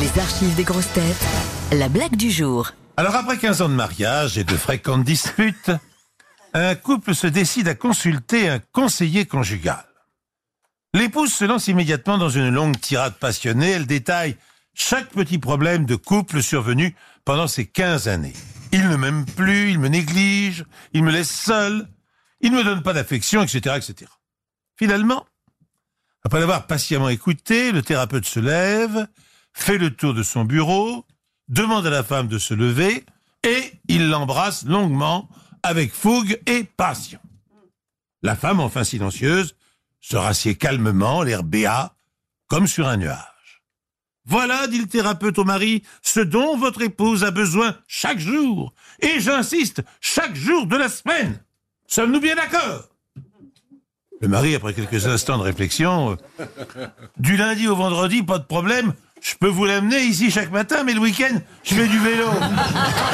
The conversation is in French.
Les archives des grosses têtes. La blague du jour. Alors après 15 ans de mariage et de fréquentes disputes, un couple se décide à consulter un conseiller conjugal. L'épouse se lance immédiatement dans une longue tirade passionnée. Elle détaille chaque petit problème de couple survenu pendant ces 15 années. Il ne m'aime plus, il me néglige, il me laisse seul, il ne me donne pas d'affection, etc., etc. Finalement, après l'avoir patiemment écouté, le thérapeute se lève, fait le tour de son bureau, demande à la femme de se lever, et il l'embrasse longuement, avec fougue et passion. La femme, enfin silencieuse, se rassied calmement, l'air béat, comme sur un nuage. Voilà, dit le thérapeute au mari, ce dont votre épouse a besoin chaque jour, et j'insiste, chaque jour de la semaine. Sommes-nous bien d'accord? Le mari, après quelques instants de réflexion, euh, du lundi au vendredi, pas de problème, je peux vous l'amener ici chaque matin, mais le week-end, je fais du vélo.